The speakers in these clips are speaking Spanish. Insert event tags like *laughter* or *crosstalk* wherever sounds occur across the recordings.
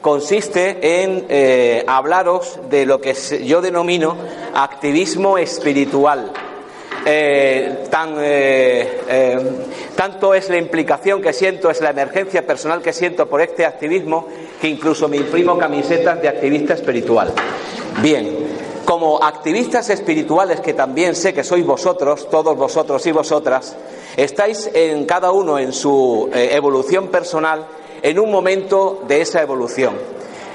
consiste en eh, hablaros de lo que yo denomino activismo espiritual. Eh, tan, eh, tanto es la implicación que siento, es la emergencia personal que siento por este activismo, que incluso me imprimo camisetas de activista espiritual. Bien, como activistas espirituales, que también sé que sois vosotros, todos vosotros y vosotras, estáis en cada uno en su evolución personal en un momento de esa evolución,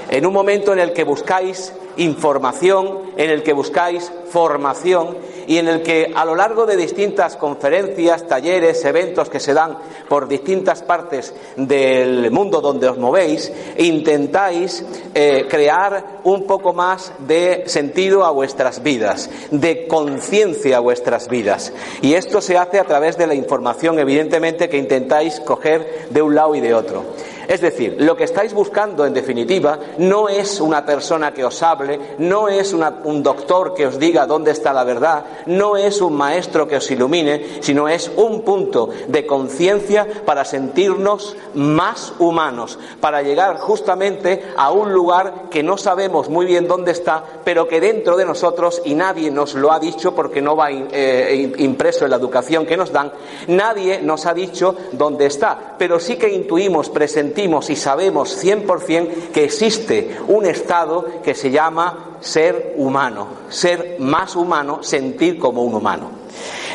en un momento en el que buscáis información, en el que buscáis formación y en el que a lo largo de distintas conferencias, talleres, eventos que se dan por distintas partes del mundo donde os movéis, intentáis eh, crear un poco más de sentido a vuestras vidas, de conciencia a vuestras vidas. Y esto se hace a través de la información, evidentemente, que intentáis coger de un lado y de otro. Es decir, lo que estáis buscando, en definitiva, no es una persona que os hable, no es un doctor que os diga dónde está la verdad, no es un maestro que os ilumine, sino es un punto de conciencia para sentirnos más humanos, para llegar justamente a un lugar que no sabemos muy bien dónde está, pero que dentro de nosotros, y nadie nos lo ha dicho porque no va eh, impreso en la educación que nos dan, nadie nos ha dicho dónde está, pero sí que intuimos, presentamos, y sabemos 100% que existe un estado que se llama ser humano, ser más humano, sentir como un humano.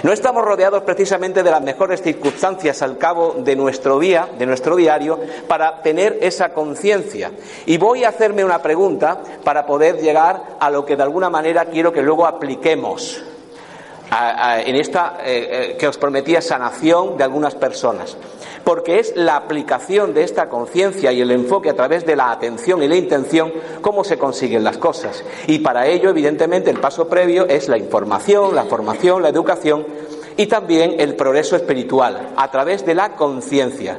No estamos rodeados precisamente de las mejores circunstancias al cabo de nuestro día, de nuestro diario, para tener esa conciencia. Y voy a hacerme una pregunta para poder llegar a lo que de alguna manera quiero que luego apliquemos en esta eh, eh, que os prometía sanación de algunas personas porque es la aplicación de esta conciencia y el enfoque a través de la atención y la intención cómo se consiguen las cosas. Y para ello, evidentemente, el paso previo es la información, la formación, la educación y también el progreso espiritual a través de la conciencia.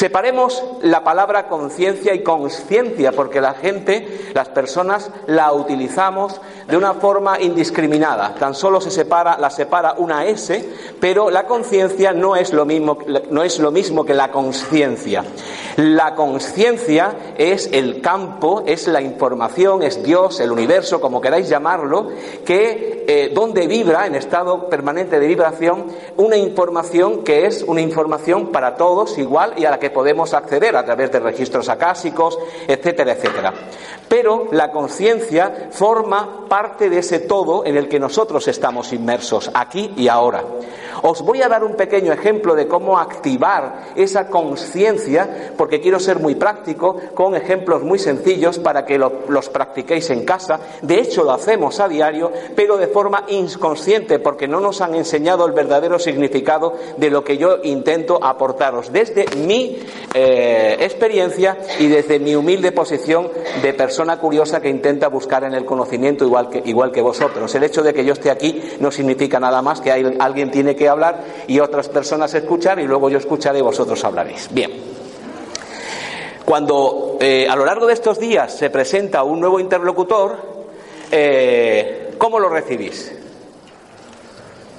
Separemos la palabra conciencia y consciencia, porque la gente, las personas, la utilizamos de una forma indiscriminada. Tan solo se separa, la separa una S, pero la conciencia no es lo mismo, no es lo mismo que la conciencia. La conciencia es el campo, es la información, es Dios, el universo, como queráis llamarlo, que eh, donde vibra en estado permanente de vibración una información que es una información para todos igual y a la que podemos acceder a través de registros acásicos, etcétera, etcétera. Pero la conciencia forma parte de ese todo en el que nosotros estamos inmersos, aquí y ahora. Os voy a dar un pequeño ejemplo de cómo activar esa conciencia, porque quiero ser muy práctico, con ejemplos muy sencillos para que los practiquéis en casa. De hecho, lo hacemos a diario, pero de forma inconsciente, porque no nos han enseñado el verdadero significado de lo que yo intento aportaros desde mi eh, experiencia y desde mi humilde posición de persona curiosa que intenta buscar en el conocimiento igual que, igual que vosotros. El hecho de que yo esté aquí no significa nada más que alguien tiene que hablar y otras personas escuchar y luego yo escucharé y vosotros hablaréis. Bien. Cuando eh, a lo largo de estos días se presenta un nuevo interlocutor, eh, ¿cómo lo recibís?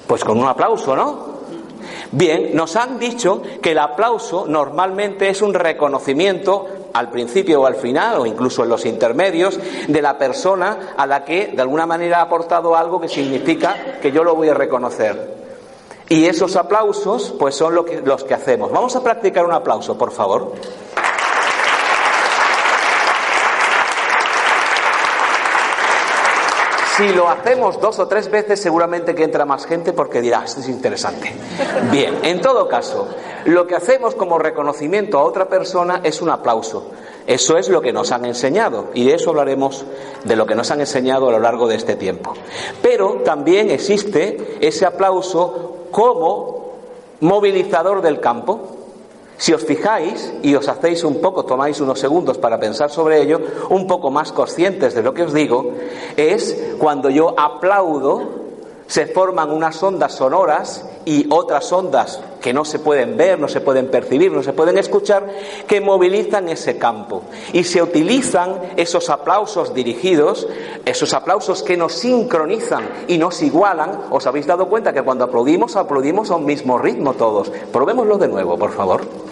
Pues con un aplauso, ¿no? Bien, nos han dicho que el aplauso normalmente es un reconocimiento al principio o al final, o incluso en los intermedios, de la persona a la que de alguna manera ha aportado algo que significa que yo lo voy a reconocer. Y esos aplausos, pues son los que hacemos. Vamos a practicar un aplauso, por favor. Si lo hacemos dos o tres veces, seguramente que entra más gente porque dirá, esto es interesante. Bien, en todo caso, lo que hacemos como reconocimiento a otra persona es un aplauso. Eso es lo que nos han enseñado y de eso hablaremos de lo que nos han enseñado a lo largo de este tiempo. Pero también existe ese aplauso como movilizador del campo. Si os fijáis y os hacéis un poco, tomáis unos segundos para pensar sobre ello, un poco más conscientes de lo que os digo, es cuando yo aplaudo se forman unas ondas sonoras y otras ondas que no se pueden ver, no se pueden percibir, no se pueden escuchar, que movilizan ese campo. Y se utilizan esos aplausos dirigidos, esos aplausos que nos sincronizan y nos igualan. ¿Os habéis dado cuenta que cuando aplaudimos, aplaudimos a un mismo ritmo todos? Probémoslo de nuevo, por favor.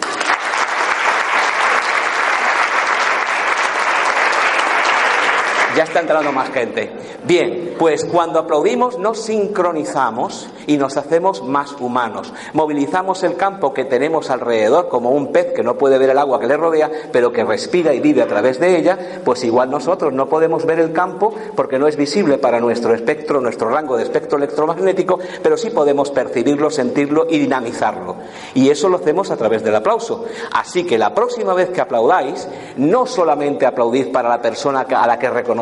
Ya está entrando más gente. Bien, pues cuando aplaudimos nos sincronizamos y nos hacemos más humanos. Movilizamos el campo que tenemos alrededor como un pez que no puede ver el agua que le rodea, pero que respira y vive a través de ella, pues igual nosotros no podemos ver el campo porque no es visible para nuestro espectro, nuestro rango de espectro electromagnético, pero sí podemos percibirlo, sentirlo y dinamizarlo. Y eso lo hacemos a través del aplauso. Así que la próxima vez que aplaudáis, no solamente aplaudid para la persona a la que reconocéis,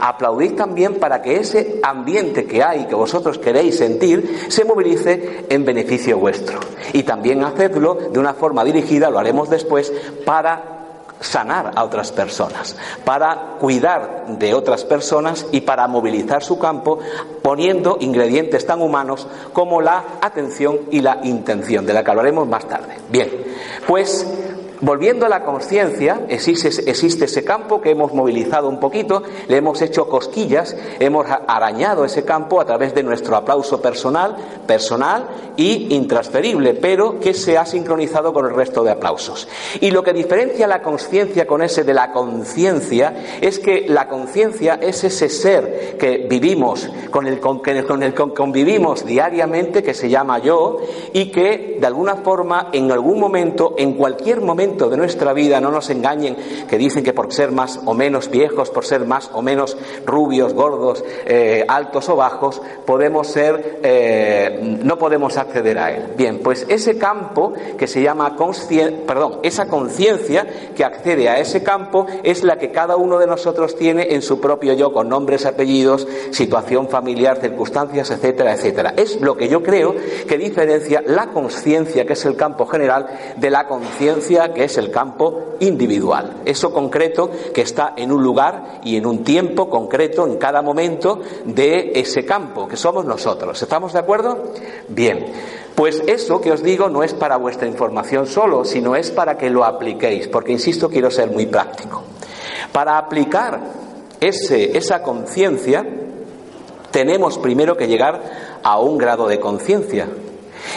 Aplaudid también para que ese ambiente que hay, que vosotros queréis sentir, se movilice en beneficio vuestro. Y también hacedlo de una forma dirigida, lo haremos después, para sanar a otras personas, para cuidar de otras personas y para movilizar su campo poniendo ingredientes tan humanos como la atención y la intención, de la que hablaremos más tarde. Bien, pues Volviendo a la conciencia, existe, ese campo que hemos movilizado un poquito, le hemos hecho cosquillas, hemos arañado ese campo a través de nuestro aplauso personal, personal y intransferible, pero que se ha sincronizado con el resto de aplausos. Y lo que diferencia la conciencia con ese de la conciencia es que la conciencia es ese ser que vivimos, con el que convivimos diariamente, que se llama yo, y que de alguna forma, en algún momento, en cualquier momento, de nuestra vida, no nos engañen, que dicen que por ser más o menos viejos, por ser más o menos rubios, gordos, eh, altos o bajos, podemos ser, eh, no podemos acceder a él. Bien, pues ese campo que se llama perdón, esa conciencia que accede a ese campo es la que cada uno de nosotros tiene en su propio yo, con nombres, apellidos, situación familiar, circunstancias, etcétera, etcétera. Es lo que yo creo que diferencia la conciencia, que es el campo general, de la conciencia que es el campo individual. Eso concreto que está en un lugar y en un tiempo concreto, en cada momento de ese campo, que somos nosotros. ¿Estamos de acuerdo? Bien. Pues eso que os digo no es para vuestra información solo, sino es para que lo apliquéis, porque insisto, quiero ser muy práctico. Para aplicar ese, esa conciencia, tenemos primero que llegar a un grado de conciencia.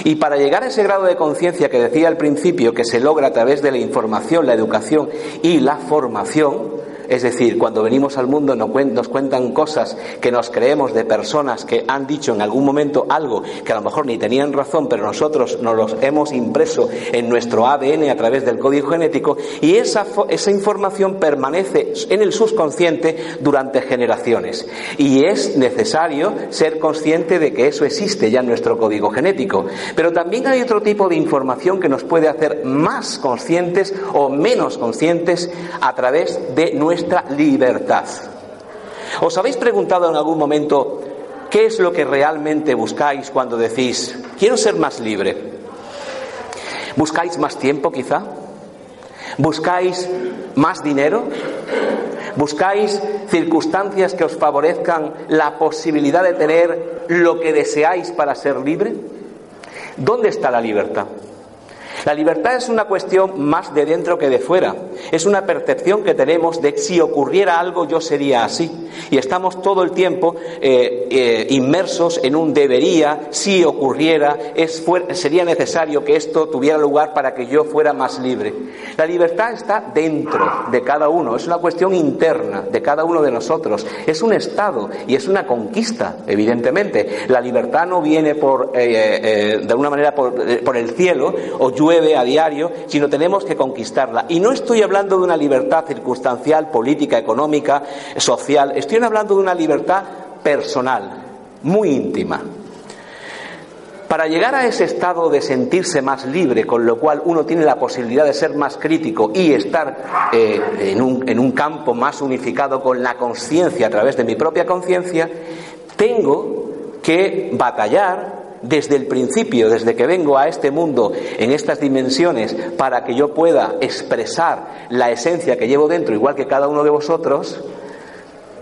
Y para llegar a ese grado de conciencia que decía al principio, que se logra a través de la información, la educación y la formación, es decir, cuando venimos al mundo nos cuentan cosas que nos creemos de personas que han dicho en algún momento algo que a lo mejor ni tenían razón, pero nosotros nos los hemos impreso en nuestro ADN a través del código genético y esa, esa información permanece en el subconsciente durante generaciones. Y es necesario ser consciente de que eso existe ya en nuestro código genético. Pero también hay otro tipo de información que nos puede hacer más conscientes o menos conscientes a través de nuestra nuestra libertad. ¿Os habéis preguntado en algún momento qué es lo que realmente buscáis cuando decís, quiero ser más libre? ¿Buscáis más tiempo quizá? ¿Buscáis más dinero? ¿Buscáis circunstancias que os favorezcan la posibilidad de tener lo que deseáis para ser libre? ¿Dónde está la libertad? La libertad es una cuestión más de dentro que de fuera. Es una percepción que tenemos de si ocurriera algo yo sería así. Y estamos todo el tiempo eh, eh, inmersos en un debería, si ocurriera, sería necesario que esto tuviera lugar para que yo fuera más libre. La libertad está dentro de cada uno, es una cuestión interna de cada uno de nosotros. Es un estado y es una conquista, evidentemente. La libertad no viene por, eh, de alguna manera por, por el cielo o llueve a diario, sino tenemos que conquistarla. Y no estoy hablando de una libertad circunstancial, política, económica, social, estoy hablando de una libertad personal, muy íntima. Para llegar a ese estado de sentirse más libre, con lo cual uno tiene la posibilidad de ser más crítico y estar eh, un, en un campo más unificado con la conciencia a través de mi propia conciencia, tengo que batallar desde el principio, desde que vengo a este mundo en estas dimensiones, para que yo pueda expresar la esencia que llevo dentro, igual que cada uno de vosotros,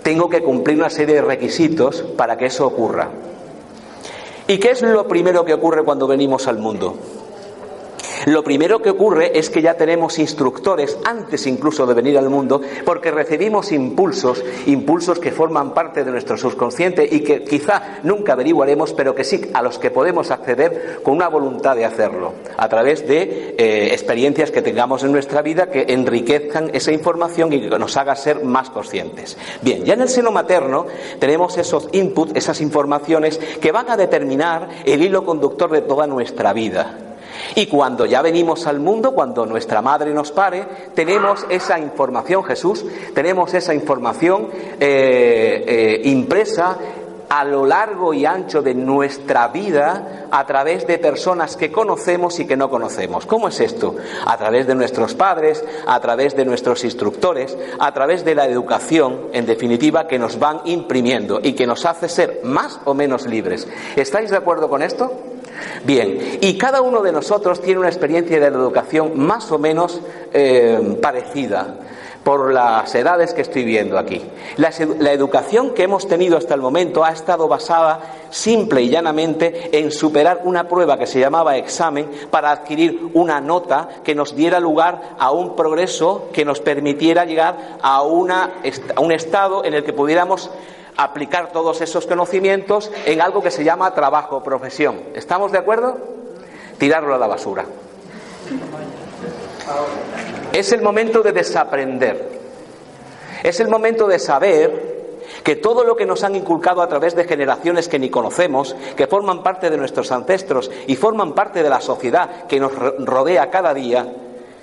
tengo que cumplir una serie de requisitos para que eso ocurra. ¿Y qué es lo primero que ocurre cuando venimos al mundo? Lo primero que ocurre es que ya tenemos instructores antes incluso de venir al mundo, porque recibimos impulsos, impulsos que forman parte de nuestro subconsciente y que quizá nunca averiguaremos, pero que sí a los que podemos acceder con una voluntad de hacerlo, a través de eh, experiencias que tengamos en nuestra vida que enriquezcan esa información y que nos haga ser más conscientes. Bien, ya en el seno materno tenemos esos inputs, esas informaciones que van a determinar el hilo conductor de toda nuestra vida. Y cuando ya venimos al mundo, cuando nuestra madre nos pare, tenemos esa información, Jesús, tenemos esa información eh, eh, impresa a lo largo y ancho de nuestra vida a través de personas que conocemos y que no conocemos. ¿Cómo es esto? A través de nuestros padres, a través de nuestros instructores, a través de la educación, en definitiva, que nos van imprimiendo y que nos hace ser más o menos libres. ¿Estáis de acuerdo con esto? Bien, y cada uno de nosotros tiene una experiencia de la educación más o menos eh, parecida por las edades que estoy viendo aquí. La, la, educación que hemos tenido hasta el momento ha estado basada simple y llanamente en superar una prueba que se llamaba examen para adquirir una nota que nos diera lugar a un progreso que nos permitiera llegar a, una, a un estado en el que pudiéramos aplicar todos esos conocimientos en algo que se llama trabajo, profesión. ¿Estamos de acuerdo? Tirarlo a la basura. Es el momento de desaprender. Es el momento de saber que todo lo que nos han inculcado a través de generaciones que ni conocemos, que forman parte de nuestros ancestros y forman parte de la sociedad que nos rodea cada día,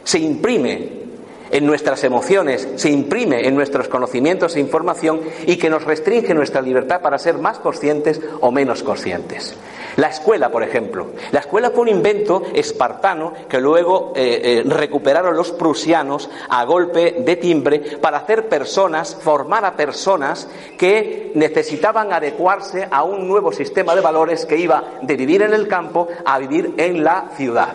se imprime en nuestras emociones, se imprime en nuestros conocimientos e información y que nos restringe nuestra libertad para ser más conscientes o menos conscientes. La escuela, por ejemplo. La escuela fue un invento espartano que luego eh, eh, recuperaron los prusianos a golpe de timbre para hacer personas, formar a personas que necesitaban adecuarse a un nuevo sistema de valores que iba de vivir en el campo a vivir en la ciudad.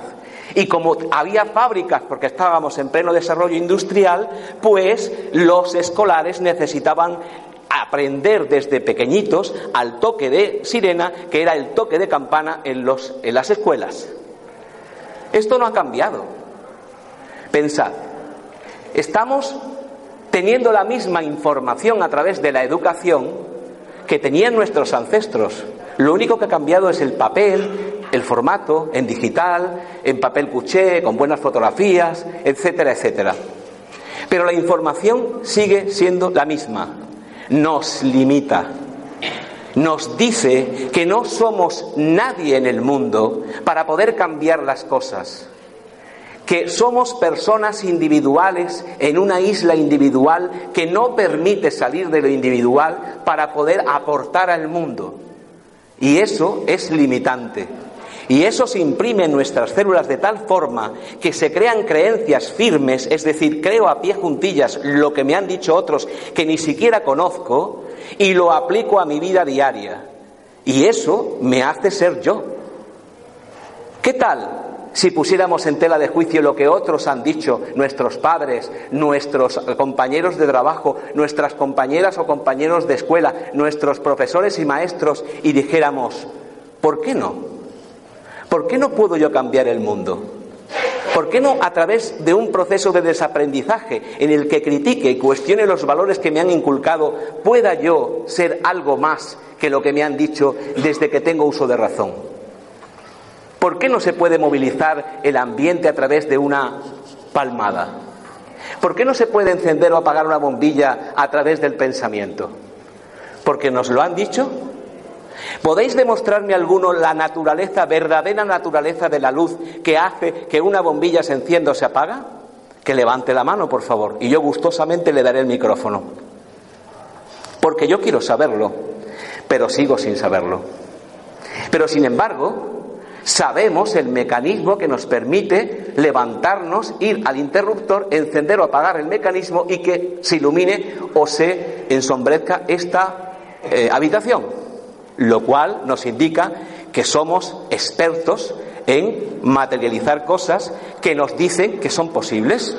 Y como había fábricas, porque estábamos en pleno desarrollo industrial, pues los escolares necesitaban aprender desde pequeñitos al toque de sirena, que era el toque de campana en, los, en las escuelas. Esto no ha cambiado. Pensad, estamos teniendo la misma información a través de la educación que tenían nuestros ancestros. Lo único que ha cambiado es el papel, el formato, en digital, en papel cuché, con buenas fotografías, etcétera, etcétera. Pero la información sigue siendo la misma. Nos limita. Nos dice que no somos nadie en el mundo para poder cambiar las cosas que somos personas individuales en una isla individual que no permite salir de lo individual para poder aportar al mundo. Y eso es limitante. Y eso se imprime en nuestras células de tal forma que se crean creencias firmes, es decir, creo a pie juntillas lo que me han dicho otros que ni siquiera conozco y lo aplico a mi vida diaria. Y eso me hace ser yo. ¿Qué tal si pusiéramos en tela de juicio lo que otros han dicho, nuestros padres, nuestros compañeros de trabajo, nuestras compañeras o compañeros de escuela, nuestros profesores y maestros, y dijéramos, ¿por qué no? ¿Por qué no puedo yo cambiar el mundo? ¿Por qué no a través de un proceso de desaprendizaje en el que critique y cuestione los valores que me han inculcado, pueda yo ser algo más que lo que me han dicho desde que tengo uso de razón? ¿Por qué no se puede movilizar el ambiente a través de una palmada? ¿Por qué no se puede encender o apagar una bombilla a través del pensamiento? ¿Porque nos lo han dicho? ¿Podéis demostrarme alguno la naturaleza, verdadera naturaleza de la luz que hace que una bombilla se encienda o se apaga? Que levante la mano, por favor, y yo gustosamente le daré el micrófono. Porque yo quiero saberlo, pero sigo sin saberlo. Pero sin embargo, sabemos el mecanismo que nos permite levantarnos, ir al interruptor, encender o apagar el mecanismo y que se ilumine o se ensombrezca esta eh, habitación lo cual nos indica que somos expertos en materializar cosas que nos dicen que son posibles.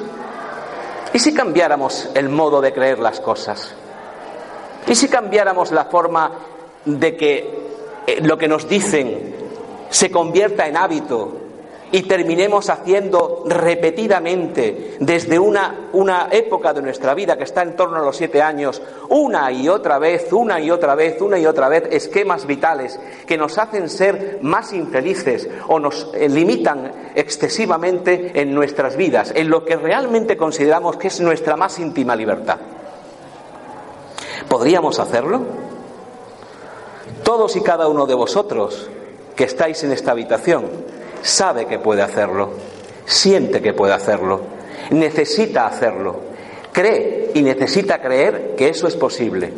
¿Y si cambiáramos el modo de creer las cosas? ¿Y si cambiáramos la forma de que eh, lo que nos dicen se convierta en hábito y terminemos haciendo repetidamente desde una, una, época de nuestra vida que está en torno a los siete años, una y otra vez, una y otra vez, una y otra vez, esquemas vitales que nos hacen ser más infelices o nos eh, limitan excesivamente en nuestras vidas, en lo que realmente consideramos que es nuestra más íntima libertad. ¿Podríamos hacerlo? Todos y cada uno de vosotros que estáis en esta habitación sabe que puede hacerlo, siente que puede hacerlo, necesita hacerlo, cree y necesita creer que eso es posible.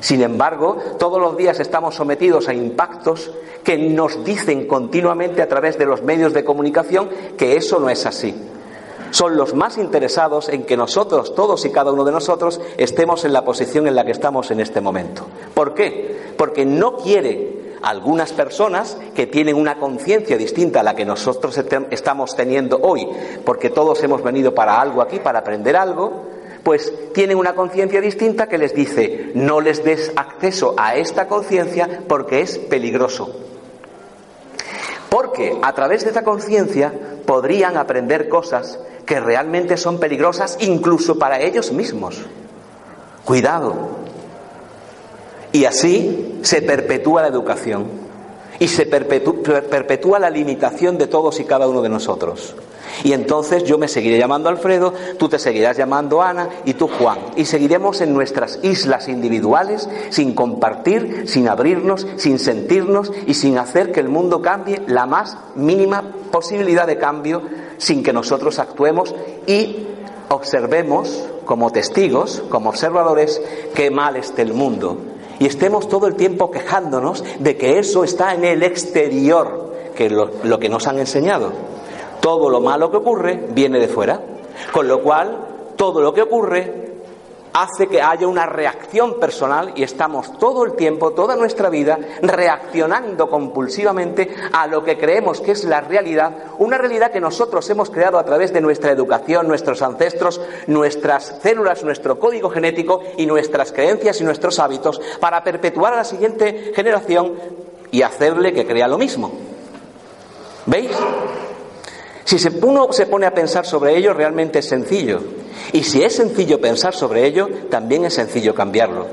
Sin embargo, todos los días estamos sometidos a impactos que nos dicen continuamente a través de los medios de comunicación que eso no es así. Son los más interesados en que nosotros, todos y cada uno de nosotros, estemos en la posición en la que estamos en este momento. ¿Por qué? Porque no quiere algunas personas que tienen una conciencia distinta a la que nosotros estamos teniendo hoy, porque todos hemos venido para algo aquí, para aprender algo, pues tienen una conciencia distinta que les dice, no les des acceso a esta conciencia porque es peligroso. Porque a través de esta conciencia podrían aprender cosas que realmente son peligrosas incluso para ellos mismos. Cuidado, y así se perpetúa la educación y se perpetúa, la limitación de todos y cada uno de nosotros. Y entonces yo me seguiré llamando Alfredo, tú te seguirás llamando Ana y tú Juan. Y seguiremos en nuestras islas individuales sin compartir, sin abrirnos, sin sentirnos y sin hacer que el mundo cambie la más mínima posibilidad de cambio sin que nosotros actuemos y observemos como testigos, como observadores, qué mal esté el mundo y estemos todo el tiempo quejándonos de que eso está en el exterior, que es lo, lo que nos han enseñado. Todo lo malo que ocurre viene de fuera, con lo cual todo lo que ocurre hace que haya una reacción personal y estamos todo el tiempo, toda nuestra vida, reaccionando compulsivamente a lo que creemos que es la realidad, una realidad que nosotros hemos creado a través de nuestra educación, nuestros ancestros, nuestras células, nuestro código genético y nuestras creencias y nuestros hábitos para perpetuar a la siguiente generación y hacerle que crea lo mismo. ¿Veis? Si uno se pone a pensar sobre ello, realmente es sencillo. Y si es sencillo pensar sobre ello, también es sencillo cambiarlo.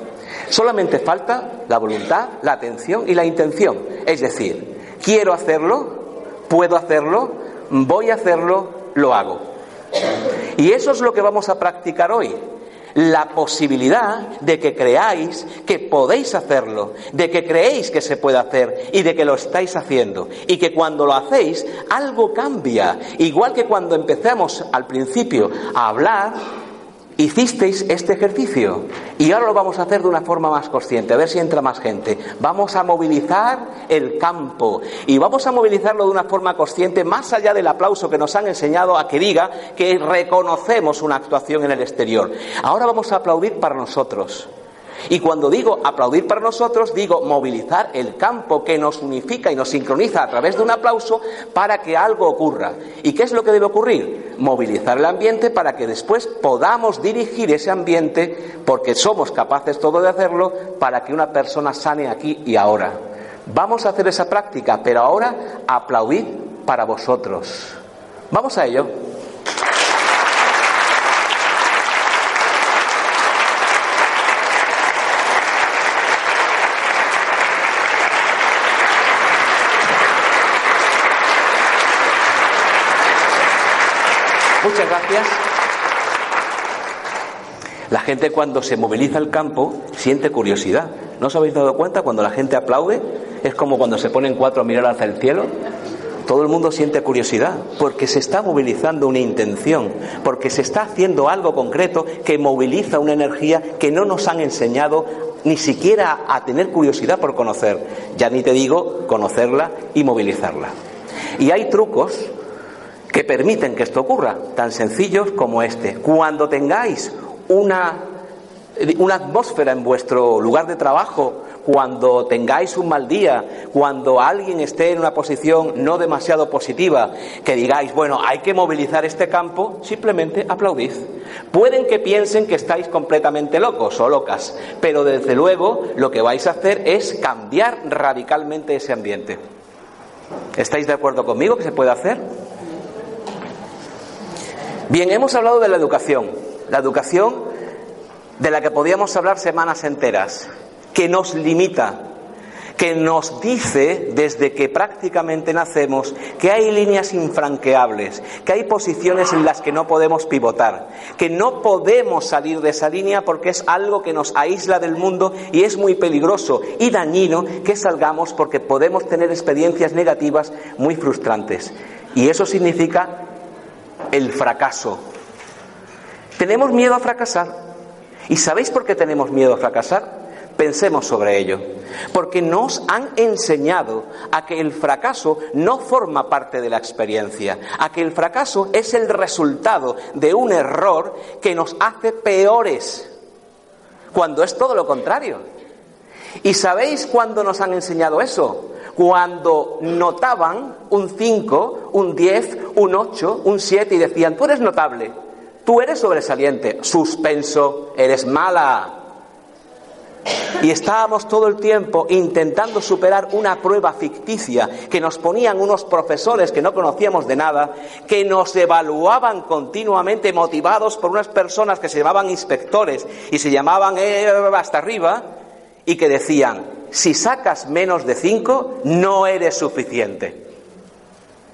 Solamente falta la voluntad, la atención y la intención. Es decir, quiero hacerlo, puedo hacerlo, voy a hacerlo, lo hago. Y eso es lo que vamos a practicar hoy la posibilidad de que creáis que podéis hacerlo, de que creéis que se puede hacer y de que lo estáis haciendo. Y que cuando lo hacéis, algo cambia. Igual que cuando empezamos al principio a hablar, hicisteis este ejercicio y ahora lo vamos a hacer de una forma más consciente, a ver si entra más gente. Vamos a movilizar el campo y vamos a movilizarlo de una forma consciente más allá del aplauso que nos han enseñado a que diga que reconocemos una actuación en el exterior. Ahora vamos a aplaudir para nosotros. Y cuando digo aplaudir para nosotros, digo movilizar el campo que nos unifica y nos sincroniza a través de un aplauso para que algo ocurra. ¿Y qué es lo que debe ocurrir? Movilizar el ambiente para que después podamos dirigir ese ambiente, porque somos capaces todos de hacerlo, para que una persona sane aquí y ahora. Vamos a hacer esa práctica, pero ahora aplaudid para vosotros. Vamos a ello. La gente cuando se moviliza el campo siente curiosidad. ¿No os habéis dado cuenta? Cuando la gente aplaude es como cuando se ponen cuatro a mirar hacia el cielo. Todo el mundo siente curiosidad porque se está movilizando una intención, porque se está haciendo algo concreto que moviliza una energía que no nos han enseñado ni siquiera a tener curiosidad por conocer. Ya ni te digo conocerla y movilizarla. Y hay trucos que permiten que esto ocurra, tan sencillos como este. Cuando tengáis una una atmósfera en vuestro lugar de trabajo cuando tengáis un mal día, cuando alguien esté en una posición no demasiado positiva, que digáis, bueno, hay que movilizar este campo, simplemente aplaudid. Pueden que piensen que estáis completamente locos o locas, pero desde luego lo que vais a hacer es cambiar radicalmente ese ambiente. ¿Estáis de acuerdo conmigo que se puede hacer? Bien, hemos hablado de la educación, la educación de la que podíamos hablar semanas enteras que nos limita, que nos dice desde que prácticamente nacemos que hay líneas infranqueables, que hay posiciones en las que no podemos pivotar, que no podemos salir de esa línea porque es algo que nos aísla del mundo y es muy peligroso y dañino que salgamos porque podemos tener experiencias negativas muy frustrantes. Y eso significa el fracaso. Tenemos miedo a fracasar. ¿Y sabéis por qué tenemos miedo a fracasar? Pensemos sobre ello, porque nos han enseñado a que el fracaso no forma parte de la experiencia, a que el fracaso es el resultado de un error que nos hace peores, cuando es todo lo contrario. ¿Y sabéis cuándo nos han enseñado eso? Cuando notaban un 5, un 10, un 8, un 7 y decían, tú eres notable, tú eres sobresaliente, suspenso, eres mala, y estábamos todo el tiempo intentando superar una prueba ficticia que nos ponían unos profesores que no conocíamos de nada, que nos evaluaban continuamente motivados por unas personas que se llamaban inspectores y se llamaban eh, hasta arriba y que decían, si sacas menos de cinco, no eres suficiente.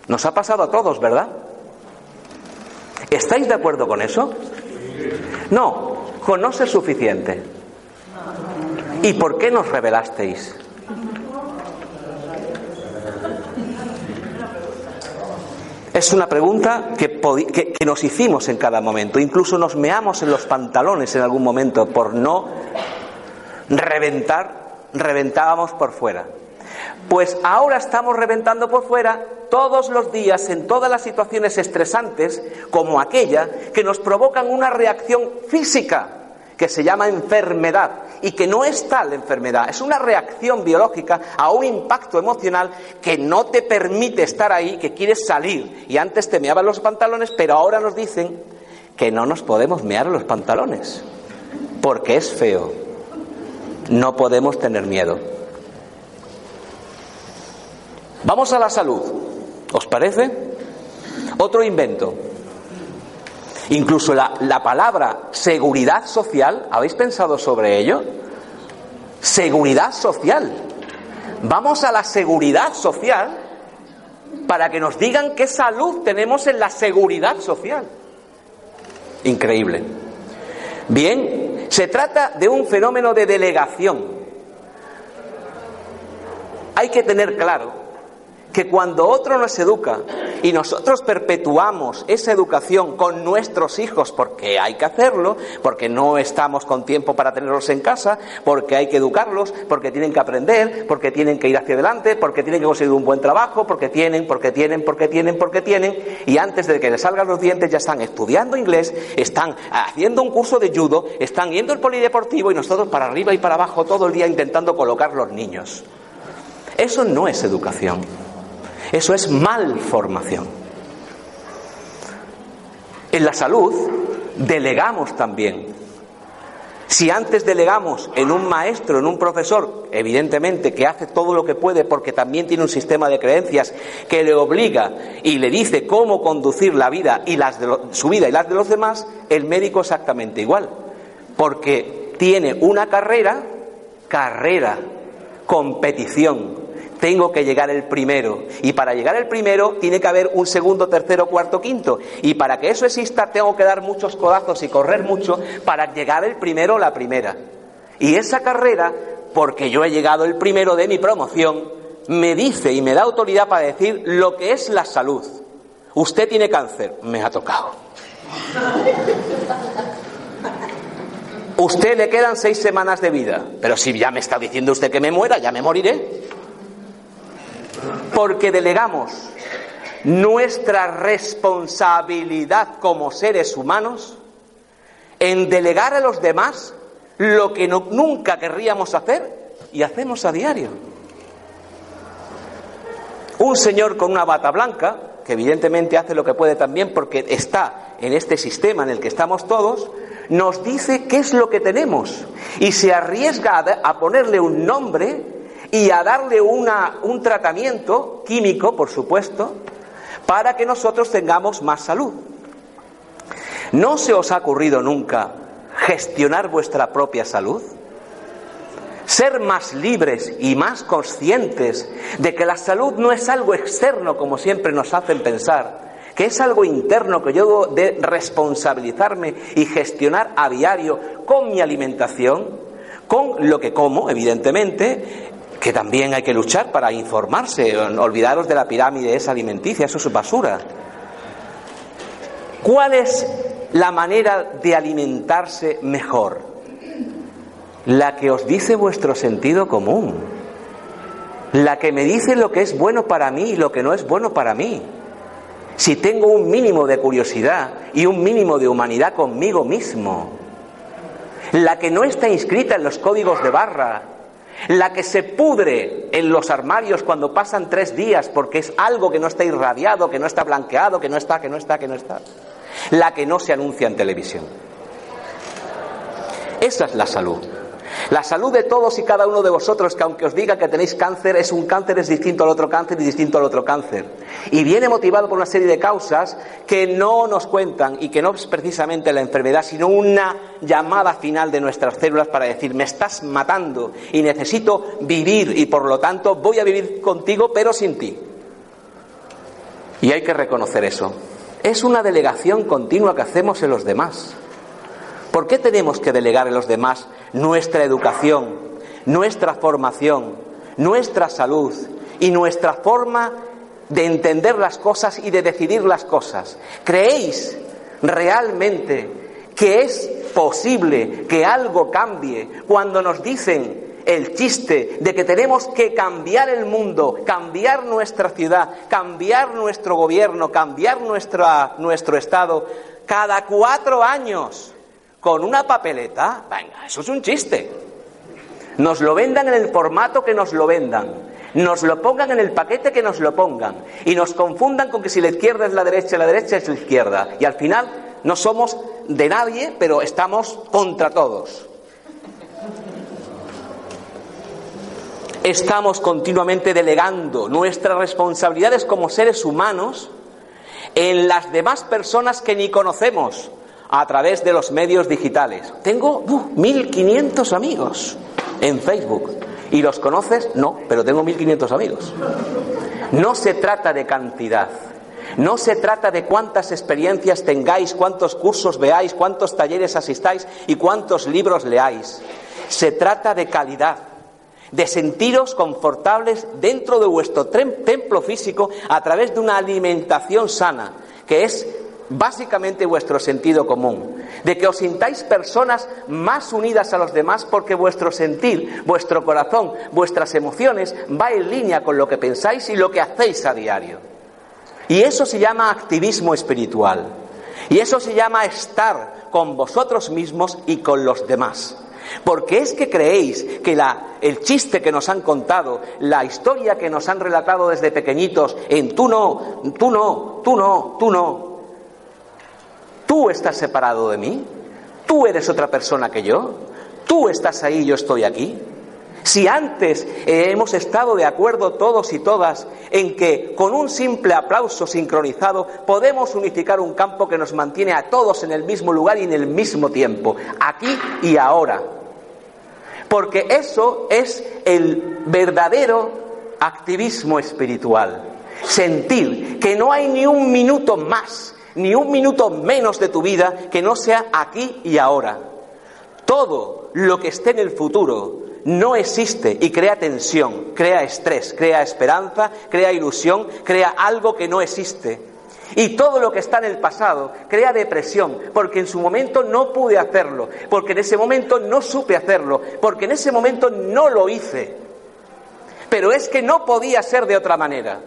Nos ha pasado a todos, ¿verdad? ¿Estáis de acuerdo con eso? No, con no ser suficiente. ¿Y por qué nos revelasteis? Es una pregunta que, que, nos hicimos en cada momento. Incluso nos meamos en los pantalones en algún momento por no reventar, reventábamos por fuera. Pues ahora estamos reventando por fuera todos los días en todas las situaciones estresantes como aquella que nos provocan una reacción física que se llama enfermedad y que no es tal enfermedad, es una reacción biológica a un impacto emocional que no te permite estar ahí, que quieres salir. Y antes te meaban los pantalones, pero ahora nos dicen que no nos podemos mear los pantalones, porque es feo. No podemos tener miedo. Vamos a la salud. ¿Os parece? Otro invento. Incluso la, palabra seguridad social, ¿habéis pensado sobre ello? Seguridad social. Vamos a la seguridad social para que nos digan qué salud tenemos en la seguridad social. Increíble. Bien, se trata de un fenómeno de delegación. Hay que tener claro que cuando otro nos educa y nosotros perpetuamos esa educación con nuestros hijos, porque hay que hacerlo, porque no estamos con tiempo para tenerlos en casa, porque hay que educarlos, porque tienen que aprender, porque tienen que ir hacia adelante, porque tienen que conseguir un buen trabajo, porque tienen, porque tienen, porque tienen, porque tienen, y antes de que les salgan los dientes ya están estudiando inglés, están haciendo un curso de judo, están yendo al polideportivo y nosotros para arriba y para abajo todo el día intentando colocar los niños. Eso no es educación. Eso es malformación. En la salud delegamos también. Si antes delegamos en un maestro, en un profesor, evidentemente que hace todo lo que puede porque también tiene un sistema de creencias que le obliga y le dice cómo conducir la vida y su vida y las de los demás, el médico exactamente igual, porque tiene una carrera, carrera, competición, tengo que llegar el primero. Y para llegar el primero tiene que haber un segundo, tercero, cuarto, quinto. Y para que eso exista tengo que dar muchos codazos y correr mucho para llegar el primero o la primera. Y esa carrera, porque yo he llegado el primero de mi promoción, me dice y me da autoridad para decir lo que es la salud. Usted tiene cáncer, me ha tocado. Usted le quedan seis semanas de vida, pero si ya me está diciendo usted que me muera, ya me moriré porque delegamos nuestra responsabilidad como seres humanos en delegar a los demás lo que nunca querríamos hacer y hacemos a diario. Un señor con una bata blanca, que evidentemente hace lo que puede también porque está en este sistema en el que estamos todos, nos dice qué es lo que tenemos y se arriesga a, ponerle un nombre y a darle una, un tratamiento químico, por supuesto, para que nosotros tengamos más salud. ¿No se os ha ocurrido nunca gestionar vuestra propia salud? Ser más libres y más conscientes de que la salud no es algo externo como siempre nos hacen pensar, que es algo interno que yo debo de responsabilizarme y gestionar a diario con mi alimentación, con lo que como, evidentemente, que también hay que luchar para informarse, olvidaros de la pirámide esa alimenticia, eso es basura. ¿Cuál es la manera de alimentarse mejor? La que os dice vuestro sentido común, la que me dice lo que es bueno para mí y lo que no es bueno para mí. Si tengo un mínimo de curiosidad y un mínimo de humanidad conmigo mismo, la que no está inscrita en los códigos de barra, la que se pudre en los armarios cuando pasan tres días porque es algo que no está irradiado, que no está blanqueado, que no está, que no está, que no está la que no se anuncia en televisión. Esa es la salud. La salud de todos y cada uno de vosotros, que aunque os diga que tenéis cáncer, es un cáncer, es distinto al otro cáncer y distinto al otro cáncer. Y viene motivado por una serie de causas que no nos cuentan y que no es precisamente la enfermedad, sino una llamada final de nuestras células para decir, me estás matando y necesito vivir y por lo tanto voy a vivir contigo pero sin ti. Y hay que reconocer eso es una delegación continua que hacemos en los demás. ¿Por qué tenemos que delegar en los demás nuestra educación, nuestra formación, nuestra salud y nuestra forma de entender las cosas y de decidir las cosas? ¿Creéis realmente que es posible que algo cambie cuando nos dicen el chiste de que tenemos que cambiar el mundo, cambiar nuestra ciudad, cambiar nuestro gobierno, cambiar nuestra, nuestro Estado cada cuatro años con una papeleta, venga, eso es un chiste. Nos lo vendan en el formato que nos lo vendan, nos lo pongan en el paquete que nos lo pongan y nos confundan con que si la izquierda es la derecha, la derecha es la izquierda. Y al final no somos de nadie, pero estamos contra todos. estamos continuamente delegando nuestras responsabilidades como seres humanos en las demás personas que ni conocemos a través de los medios digitales. Tengo 1.500 amigos en Facebook. ¿Y los conoces? No, pero tengo 1.500 amigos. No se trata de cantidad. No se trata de cuántas experiencias tengáis, cuántos cursos veáis, cuántos talleres asistáis y cuántos libros leáis. Se trata de calidad de sentiros confortables dentro de vuestro templo físico a través de una alimentación sana, que es básicamente vuestro sentido común, de que os sintáis personas más unidas a los demás porque vuestro sentir, vuestro corazón, vuestras emociones va en línea con lo que pensáis y lo que hacéis a diario. Y eso se llama activismo espiritual. Y eso se llama estar con vosotros mismos y con los demás. Porque es que creéis que el chiste que nos han contado, la historia que nos han relatado desde pequeñitos, en tú no, tú no, tú no, tú no, tú estás separado de mí, tú eres otra persona que yo, tú estás ahí, yo estoy aquí. Si antes hemos estado de acuerdo todos y todas en que con un simple aplauso sincronizado podemos unificar un campo que nos mantiene a todos en el mismo lugar y en el mismo tiempo, aquí y ahora, porque eso es el verdadero activismo espiritual. Sentir que no hay ni un minuto más, ni un minuto menos de tu vida que no sea aquí y ahora. Todo lo que esté en el futuro no existe y crea tensión, crea estrés, crea esperanza, crea ilusión, crea algo que no existe. Y todo lo que está en el pasado crea depresión, porque en su momento no pude hacerlo, porque en ese momento no supe hacerlo, porque en ese momento no lo hice. Pero es que no podía ser de otra manera.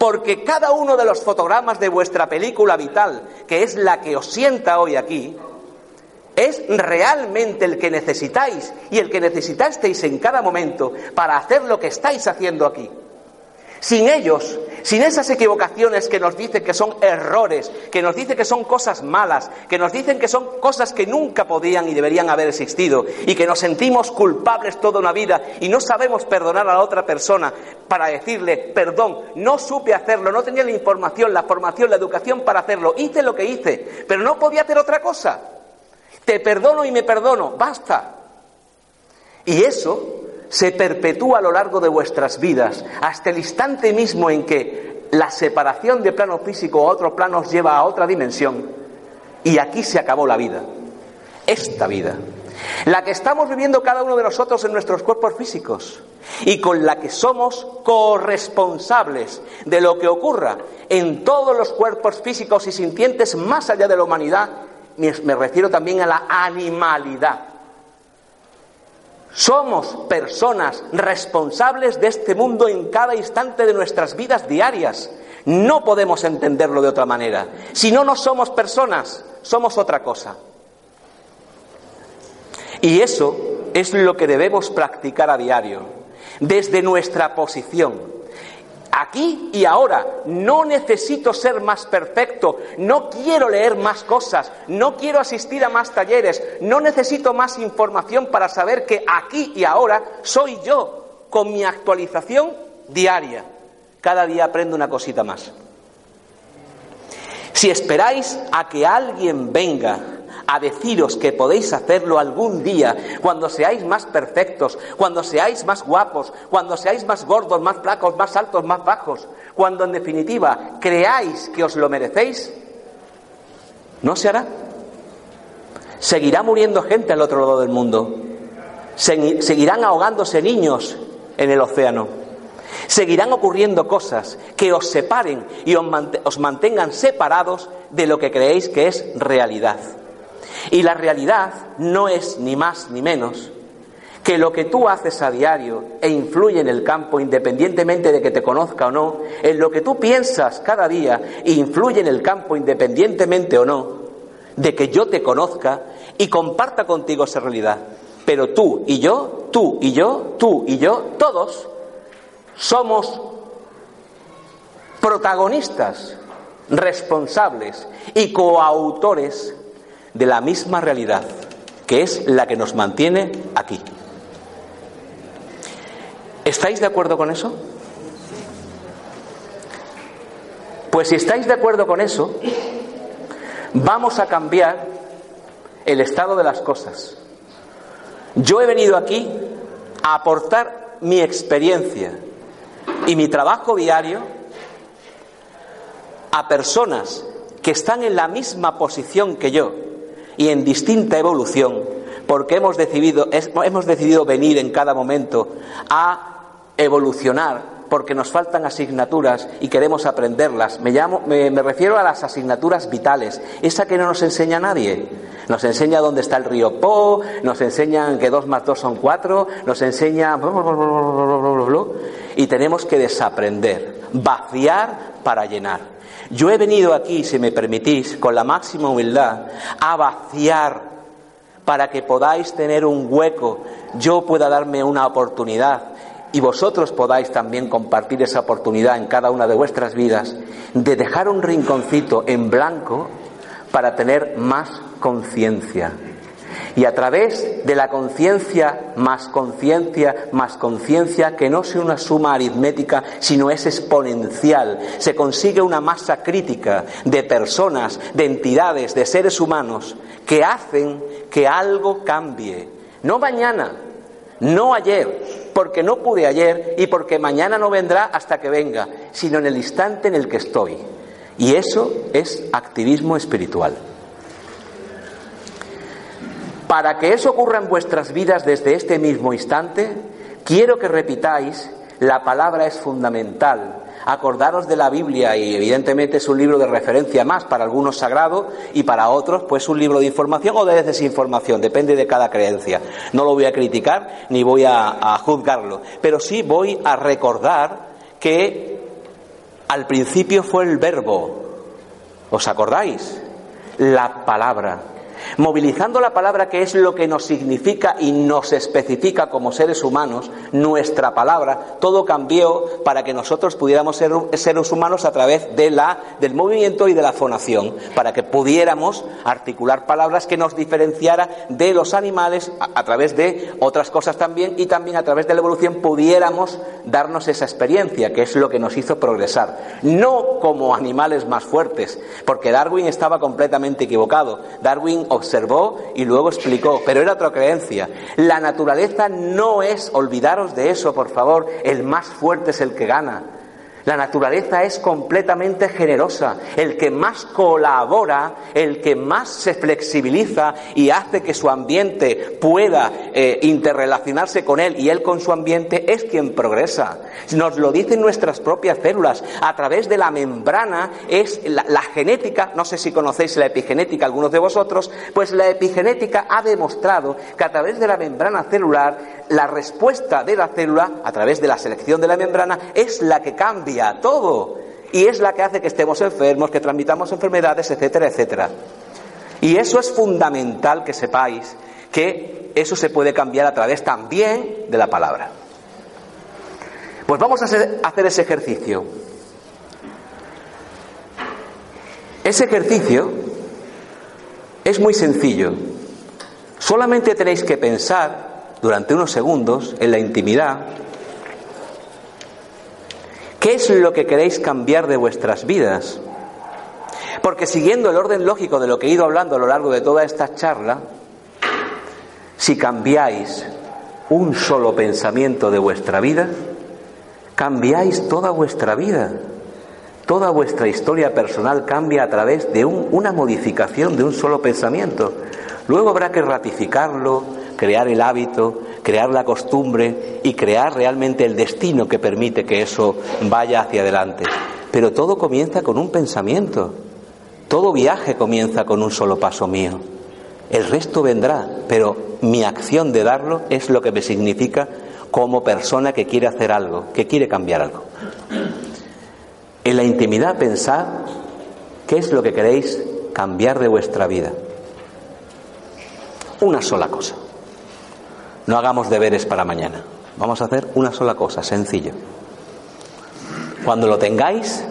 Porque cada uno de los fotogramas de vuestra película vital, que es la que os sienta hoy aquí, es realmente el que necesitáis y el que necesitasteis en cada momento para hacer lo que estáis haciendo aquí. Sin ellos, sin esas equivocaciones que nos dicen que son errores, que nos dicen que son cosas malas, que nos dicen que son cosas que nunca podían y deberían haber existido, y que nos sentimos culpables toda una vida y no sabemos perdonar a la otra persona para decirle, perdón, no supe hacerlo, no tenía la información, la formación, la educación para hacerlo, hice lo que hice, pero no podía hacer otra cosa. Te perdono y me perdono, basta. Y eso se perpetúa a lo largo de vuestras vidas, hasta el instante mismo en que la separación de plano físico a otro plano os lleva a otra dimensión, y aquí se acabó la vida, esta vida, la que estamos viviendo cada uno de nosotros en nuestros cuerpos físicos, y con la que somos corresponsables de lo que ocurra en todos los cuerpos físicos y sintientes más allá de la humanidad, me refiero también a la animalidad. Somos personas responsables de este mundo en cada instante de nuestras vidas diarias. No podemos entenderlo de otra manera. Si no, no somos personas, somos otra cosa. Y eso es lo que debemos practicar a diario, desde nuestra posición aquí y ahora. No necesito ser más perfecto, no quiero leer más cosas, no quiero asistir a más talleres, no necesito más información para saber que aquí y ahora soy yo con mi actualización diaria. Cada día aprendo una cosita más. Si esperáis a que alguien venga a deciros que podéis hacerlo algún día, cuando seáis más perfectos, cuando seáis más guapos, cuando seáis más gordos, más flacos, más altos, más bajos, cuando en definitiva creáis que os lo merecéis, no se hará. Seguirá muriendo gente al otro lado del mundo. Seguirán ahogándose niños en el océano. Seguirán ocurriendo cosas que os separen y os mantengan separados de lo que creéis que es realidad. Y la realidad no es ni más ni menos que lo que tú haces a diario e influye en el campo, independientemente de que te conozca o no, en lo que tú piensas cada día e influye en el campo, independientemente o no, de que yo te conozca y comparta contigo esa realidad. Pero tú y yo, tú y yo, tú y yo, todos somos protagonistas, responsables y coautores de la misma realidad, que es la que nos mantiene aquí. ¿Estáis de acuerdo con eso? Pues si estáis de acuerdo con eso, vamos a cambiar el estado de las cosas. Yo he venido aquí a aportar mi experiencia y mi trabajo diario a personas que están en la misma posición que yo, y en distinta evolución, porque hemos decidido, hemos decidido venir en cada momento a evolucionar porque nos faltan asignaturas y queremos aprenderlas. Me, llamo, me, refiero a las asignaturas vitales, esa que no nos enseña nadie. Nos enseña dónde está el río Po, nos enseñan que dos más dos son cuatro, nos enseña... Y tenemos que desaprender, vaciar para llenar. Yo he venido aquí, si me permitís, con la máxima humildad, a vaciar para que podáis tener un hueco, yo pueda darme una oportunidad y vosotros podáis también compartir esa oportunidad en cada una de vuestras vidas de dejar un rinconcito en blanco para tener más conciencia y a través de la conciencia más conciencia más conciencia, que no sea una suma aritmética, sino es exponencial, se consigue una masa crítica de personas, de entidades, de seres humanos, que hacen que algo cambie. No mañana, no ayer, porque no pude ayer y porque mañana no vendrá hasta que venga, sino en el instante en el que estoy. Y eso es activismo espiritual. Para que eso ocurra en vuestras vidas desde este mismo instante, quiero que repitáis, la palabra es fundamental. Acordaros de la Biblia y evidentemente es un libro de referencia más, para algunos sagrado y para otros pues un libro de información o de desinformación, depende de cada creencia. No lo voy a criticar ni voy a, a juzgarlo, pero sí voy a recordar que al principio fue el verbo, ¿os acordáis? La palabra movilizando la palabra que es lo que nos significa y nos especifica como seres humanos, nuestra palabra, todo cambió para que nosotros pudiéramos ser seres humanos a través de la, del movimiento y de la fonación, para que pudiéramos articular palabras que nos diferenciara de los animales a, a través de otras cosas también y también a través de la evolución pudiéramos darnos esa experiencia, que es lo que nos hizo progresar. No como animales más fuertes, porque Darwin estaba completamente equivocado. Darwin observó y luego explicó, pero era otra creencia. La naturaleza no es, olvidaros de eso, por favor, el más fuerte es el que gana. La naturaleza es completamente generosa. El que más colabora, el que más se flexibiliza y hace que su ambiente pueda eh, interrelacionarse con él y él con su ambiente es quien progresa. Nos lo dicen nuestras propias células. A través de la membrana es la, la genética, no sé si conocéis la epigenética algunos de vosotros, pues la epigenética ha demostrado que a través de la membrana celular la respuesta de la célula, a través de la selección de la membrana, es la que cambia todo. Y es la que hace que estemos enfermos, que transmitamos enfermedades, etcétera, etcétera. Y eso es fundamental que sepáis que eso se puede cambiar a través también de la palabra. Pues vamos a hacer ese ejercicio. Ese ejercicio es muy sencillo. Solamente tenéis que pensar durante unos segundos en la intimidad qué es lo que queréis cambiar de vuestras vidas. Porque siguiendo el orden lógico de lo que he ido hablando a lo largo de toda esta charla, si cambiáis un solo pensamiento de vuestra vida, cambiáis toda vuestra vida. Toda vuestra historia personal cambia a través de un, una modificación de un solo pensamiento. Luego habrá que ratificarlo, crear el hábito, crear la costumbre y crear realmente el destino que permite que eso vaya hacia adelante. Pero todo comienza con un pensamiento. Todo viaje comienza con un solo paso mío. El resto vendrá, pero mi acción de darlo es lo que me significa como persona que quiere hacer algo, que quiere cambiar algo. En la intimidad pensad qué es lo que queréis cambiar de vuestra vida. Una sola cosa. No hagamos deberes para mañana. Vamos a hacer una sola cosa, sencillo. Cuando lo tengáis,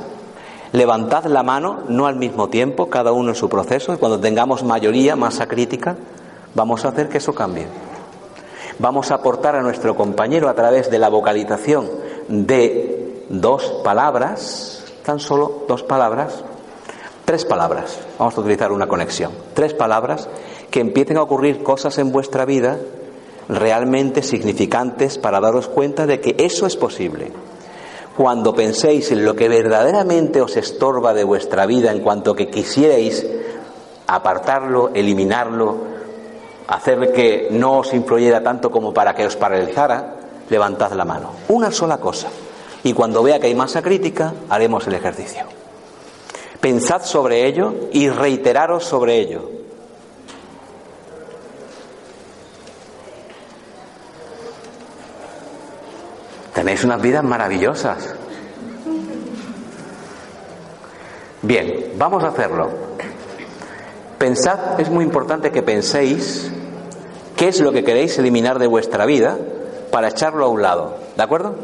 levantad la mano, no al mismo tiempo, cada uno en su proceso, y cuando tengamos mayoría, masa crítica, vamos a hacer que eso cambie. Vamos a aportar a nuestro compañero a través de la vocalización de dos palabras, tan solo dos palabras, tres palabras. Vamos a utilizar una conexión. Tres palabras que empiecen a ocurrir cosas en vuestra vida realmente significantes para daros cuenta de que eso es posible. Cuando penséis en lo que verdaderamente os estorba de vuestra vida en cuanto que quisierais apartarlo, eliminarlo, hacer que no os influyera tanto como para que os paralizara, levantad la mano. Una sola cosa. Y cuando vea que hay masa crítica, haremos el ejercicio. Pensad sobre ello y reiteraros sobre ello. Tenéis unas vidas maravillosas. Bien, vamos a hacerlo. Pensad, es muy importante que penséis qué es lo que queréis eliminar de vuestra vida para echarlo a un lado. ¿De acuerdo?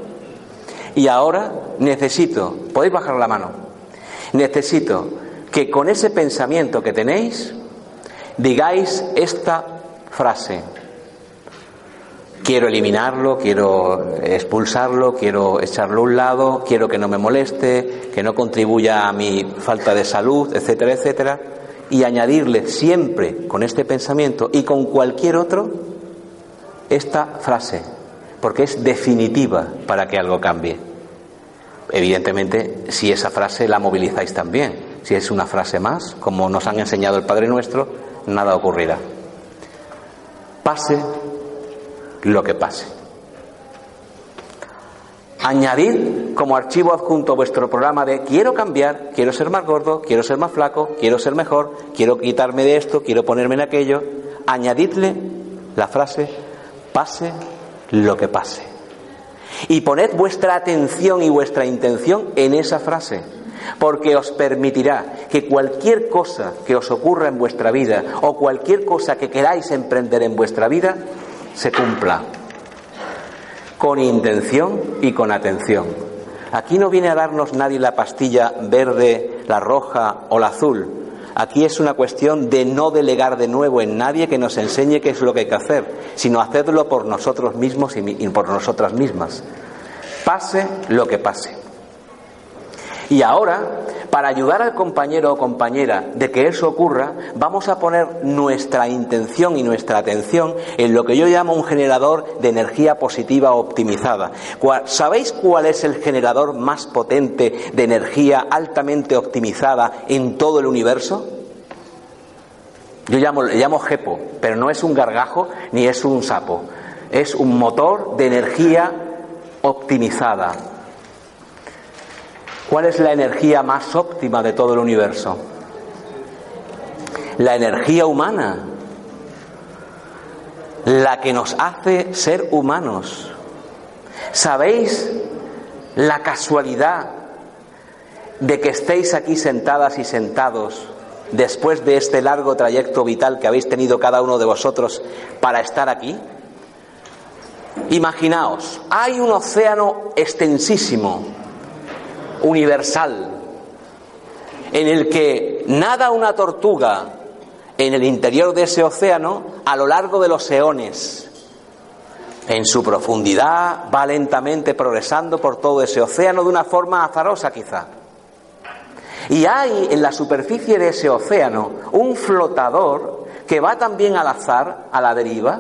Y ahora necesito, podéis bajar la mano, necesito que con ese pensamiento que tenéis digáis esta frase quiero eliminarlo, quiero expulsarlo, quiero echarlo a un lado, quiero que no me moleste, que no contribuya a mi falta de salud, etcétera, etcétera, y añadirle siempre con este pensamiento y con cualquier otro esta frase, porque es definitiva para que algo cambie. Evidentemente, si esa frase la movilizáis también, si es una frase más, como nos han enseñado el Padre Nuestro, nada ocurrirá. Pase lo que pase. Añadid como archivo adjunto vuestro programa de quiero cambiar, quiero ser más gordo, quiero ser más flaco, quiero ser mejor, quiero quitarme de esto, quiero ponerme en aquello. Añadidle la frase pase lo que pase. Y poned vuestra atención y vuestra intención en esa frase. porque os permitirá que cualquier cosa que os ocurra en vuestra vida o cualquier cosa que queráis emprender en vuestra vida se cumpla con intención y con atención. Aquí no viene a darnos nadie la pastilla verde, la roja o la azul. Aquí es una cuestión de no delegar de nuevo en nadie que nos enseñe qué es lo que hay que hacer, sino hacerlo por nosotros mismos y por nosotras mismas. Pase lo que pase. Y ahora, para ayudar al compañero o compañera de que eso ocurra, vamos a poner nuestra intención y nuestra atención en lo que yo llamo un generador de energía positiva optimizada. ¿Sabéis cuál es el generador más potente de energía altamente optimizada en todo el universo? Yo llamo, le llamo GEPO, pero no es un gargajo ni es un sapo. Es un motor de energía optimizada, ¿Cuál es la energía más óptima de todo el universo? La energía humana, la que nos hace ser humanos. ¿Sabéis la casualidad de que estéis aquí sentadas y sentados después de este largo trayecto vital que habéis tenido cada uno de vosotros para estar aquí? Imaginaos, hay un océano extensísimo, universal, en el que nada una tortuga en el interior de ese océano a lo largo de los eones. En su profundidad va lentamente progresando por todo ese océano de una forma azarosa quizá. Y hay en la superficie de ese océano un flotador que va también al azar, a la deriva,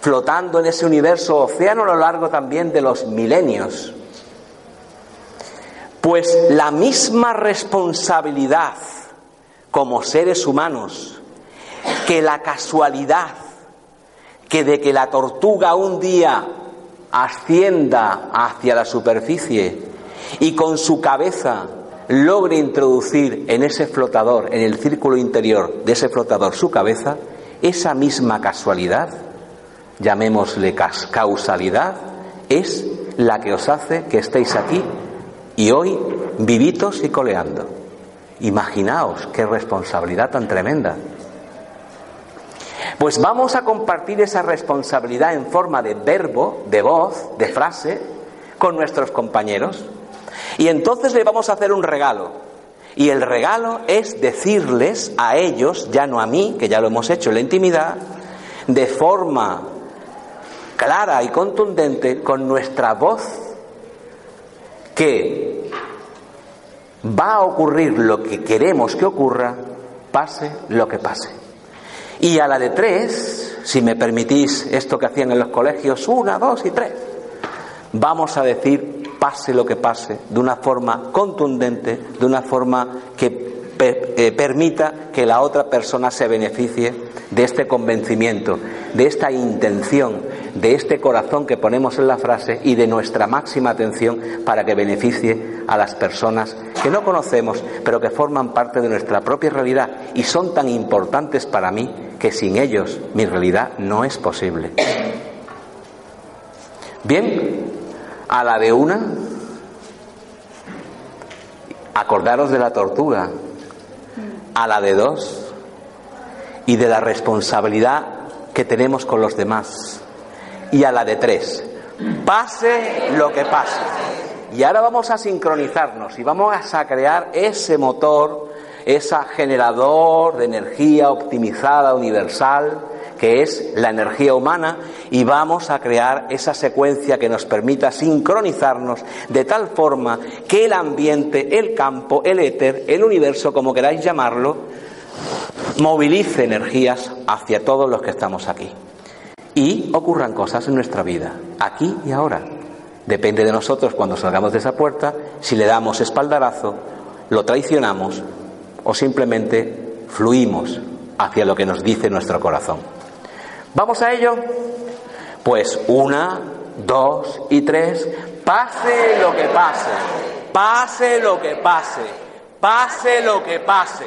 flotando en ese universo océano a lo largo también de los milenios. Pues la misma responsabilidad como seres humanos que la casualidad que de que la tortuga un día ascienda hacia la superficie y con su cabeza logre introducir en ese flotador, en el círculo interior de ese flotador su cabeza, esa misma casualidad, llamémosle causalidad, es la que os hace que estéis aquí y hoy, vivitos y coleando. Imaginaos qué responsabilidad tan tremenda. Pues vamos a compartir esa responsabilidad en forma de verbo, de voz, de frase, con nuestros compañeros. Y entonces le vamos a hacer un regalo. Y el regalo es decirles a ellos, ya no a mí, que ya lo hemos hecho en la intimidad, de forma clara y contundente, con nuestra voz que va a ocurrir lo que queremos que ocurra, pase lo que pase. Y a la de tres, si me permitís esto que hacían en los colegios, una, dos y tres, vamos a decir pase lo que pase, de una forma contundente, de una forma que eh, permita que la otra persona se beneficie de este convencimiento, de esta intención, de este corazón que ponemos en la frase y de nuestra máxima atención para que beneficie a las personas que no conocemos, pero que forman parte de nuestra propia realidad y son tan importantes para mí que sin ellos mi realidad no es posible. Bien, a la de una, acordaros de la tortuga, a la de dos y de la responsabilidad que tenemos con los demás y a la de tres. Pase lo que pase. Y ahora vamos a sincronizarnos y vamos a crear ese motor, ese generador de energía optimizada universal que es la energía humana, y vamos a crear esa secuencia que nos permita sincronizarnos de tal forma que el ambiente, el campo, el éter, el universo, como queráis llamarlo, movilice energías hacia todos los que estamos aquí. Y ocurran cosas en nuestra vida, aquí y ahora. Depende de nosotros cuando salgamos de esa puerta, si le damos espaldarazo, lo traicionamos o simplemente fluimos hacia lo que nos dice nuestro corazón. ¿Vamos a ello? Pues una, dos y tres. Pase lo que pase, pase lo que pase, pase lo que pase,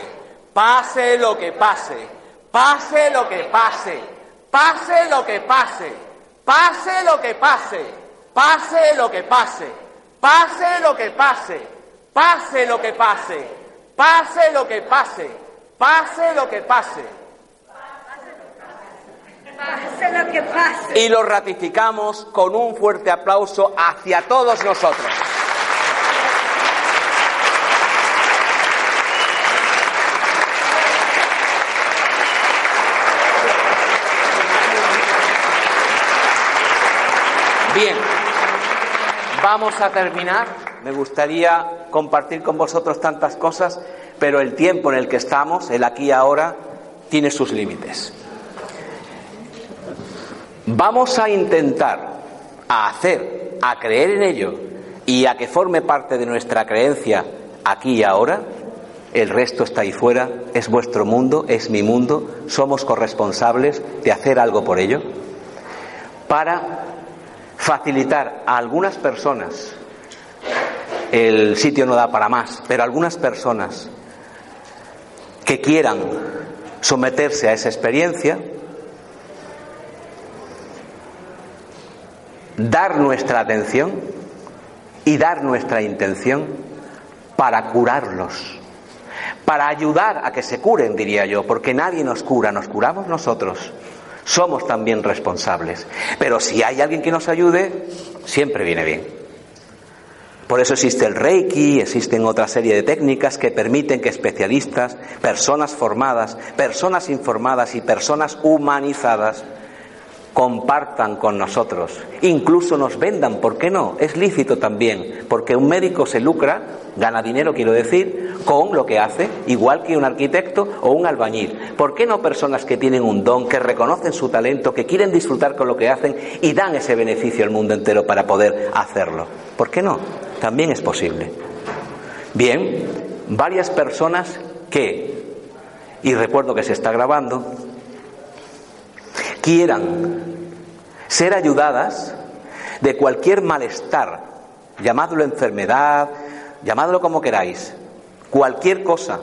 pase lo que pase, pase lo que pase, pase lo que pase, pase lo que pase, pase lo que pase, pase lo que pase, Pase lo que pase, pase lo que pase, pase lo que pase. Pase lo que pase. Y lo ratificamos con un fuerte aplauso hacia todos nosotros. Vamos a terminar. Me gustaría compartir con vosotros tantas cosas, pero el tiempo en el que estamos, el aquí y ahora, tiene sus límites. Vamos a intentar hacer, a creer en ello y a que forme parte de nuestra creencia aquí y ahora. El resto está ahí fuera, es vuestro mundo, es mi mundo, somos corresponsables de hacer algo por ello. Para facilitar a algunas personas, el sitio no da para más, pero algunas personas que quieran someterse a esa experiencia, dar nuestra atención y dar nuestra intención para curarlos, para ayudar a que se curen, diría yo, porque nadie nos cura, nos curamos nosotros. Somos también responsables. Pero si hay alguien que nos ayude, siempre viene bien. Por eso existe el Reiki, existen otra serie de técnicas que permiten que especialistas, personas formadas, personas informadas y personas humanizadas compartan con nosotros, incluso nos vendan, ¿por qué no? Es lícito también, porque un médico se lucra, gana dinero, quiero decir, con lo que hace, igual que un arquitecto o un albañil. ¿Por qué no personas que tienen un don, que reconocen su talento, que quieren disfrutar con lo que hacen y dan ese beneficio al mundo entero para poder hacerlo? ¿Por qué no? También es posible. Bien, varias personas que, y recuerdo que se está grabando, quieran ser ayudadas de cualquier malestar, llamadlo enfermedad, llamadlo como queráis, cualquier cosa,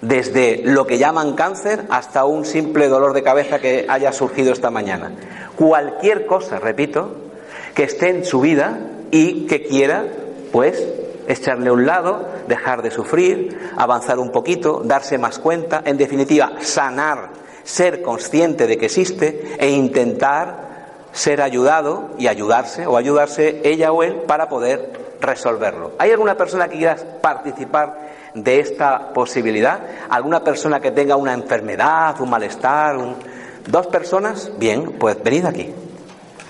desde lo que llaman cáncer hasta un simple dolor de cabeza que haya surgido esta mañana. Cualquier cosa, repito, que esté en su vida y que quiera, pues, echarle a un lado, dejar de sufrir, avanzar un poquito, darse más cuenta, en definitiva, sanar ser consciente de que existe e intentar ser ayudado y ayudarse o ayudarse ella o él para poder resolverlo. ¿Hay alguna persona que quiera participar de esta posibilidad? ¿Alguna persona que tenga una enfermedad, un malestar? ¿Dos personas? Bien, pues venid aquí.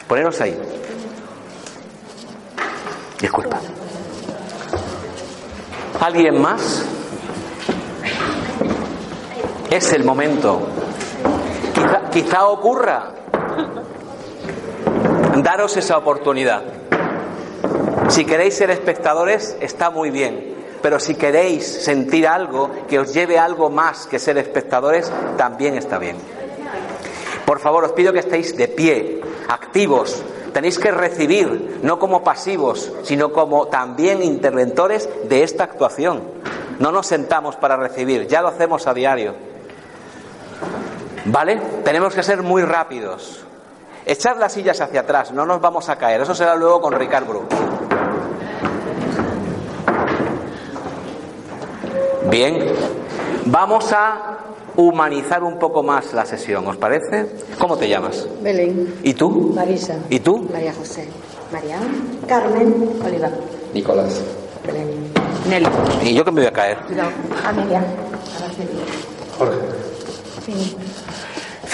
Poneros ahí. Disculpa. ¿Alguien más? Es el momento Quizá, ocurra. Daros esa oportunidad. Si queréis ser espectadores, está muy bien. Pero si queréis sentir algo que os lleve a algo más que ser espectadores, también está bien. Por favor, os pido que estéis de pie, activos. Tenéis que recibir, no como pasivos, sino como también interventores de esta actuación. No nos sentamos para recibir, ya lo hacemos a diario. ¿Vale? Tenemos que ser muy rápidos. Echad las sillas hacia atrás, no nos vamos a caer. Eso será luego con Ricard Bru. Bien, vamos a humanizar un poco más la sesión, ¿os parece? ¿Cómo te llamas? Belén. ¿Y tú? Marisa. ¿Y tú? María José. María. Carmen. Oliva. Nicolás. Belén. Nelly. ¿Y yo que me voy a caer? Amelia. Jorge. Fini.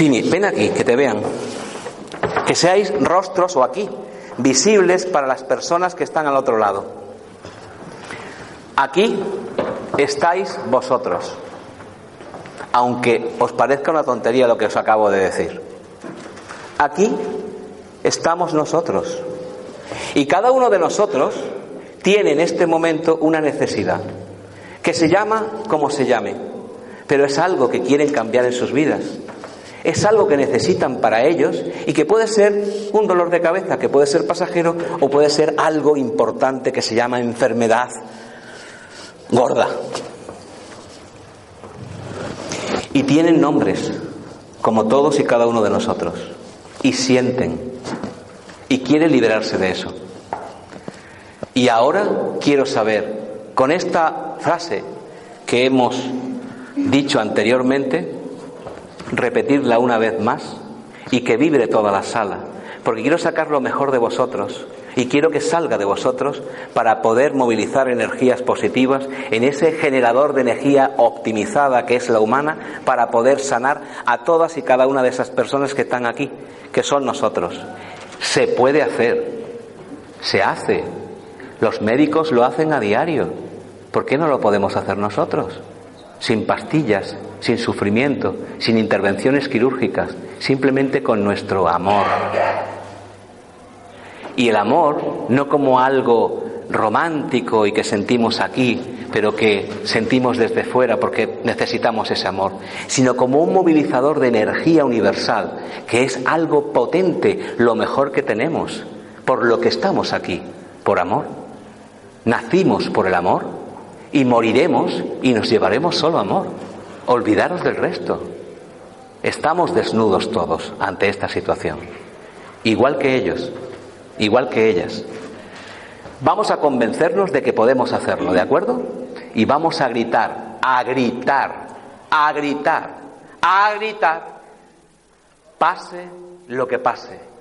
Ven aquí, que te vean. Que seáis rostros o aquí, visibles para las personas que están al otro lado. Aquí estáis vosotros, aunque os parezca una tontería lo que os acabo de decir. Aquí estamos nosotros. Y cada uno de nosotros tiene en este momento una necesidad, que se llama como se llame, pero es algo que quieren cambiar en sus vidas. Es algo que necesitan para ellos y que puede ser un dolor de cabeza, que puede ser pasajero o puede ser algo importante que se llama enfermedad gorda. Y tienen nombres, como todos y cada uno de nosotros. Y sienten. Y quieren liberarse de eso. Y ahora quiero saber con esta frase que hemos dicho anteriormente, repetirla una vez más y que vibre toda la sala, porque quiero sacar lo mejor de vosotros y quiero que salga de vosotros para poder movilizar energías positivas en ese generador de energía optimizada que es la humana para poder sanar a todas y cada una de esas personas que están aquí, que son nosotros. Se puede hacer, se hace. Los médicos lo hacen a diario. ¿Por qué no lo podemos hacer nosotros? Sin pastillas, sin sufrimiento, sin intervenciones quirúrgicas, simplemente con nuestro amor. Y el amor no como algo romántico y que sentimos aquí, pero que sentimos desde fuera porque necesitamos ese amor, sino como un movilizador de energía universal, que es algo potente, lo mejor que tenemos, por lo que estamos aquí, por amor. Nacimos por el amor y moriremos y nos llevaremos solo amor. Olvidaros del resto. Estamos desnudos todos ante esta situación, igual que ellos igual que ellas. Vamos a convencernos de que podemos hacerlo, ¿de acuerdo? Y vamos a gritar, a gritar, a gritar, a gritar, pase lo que pase.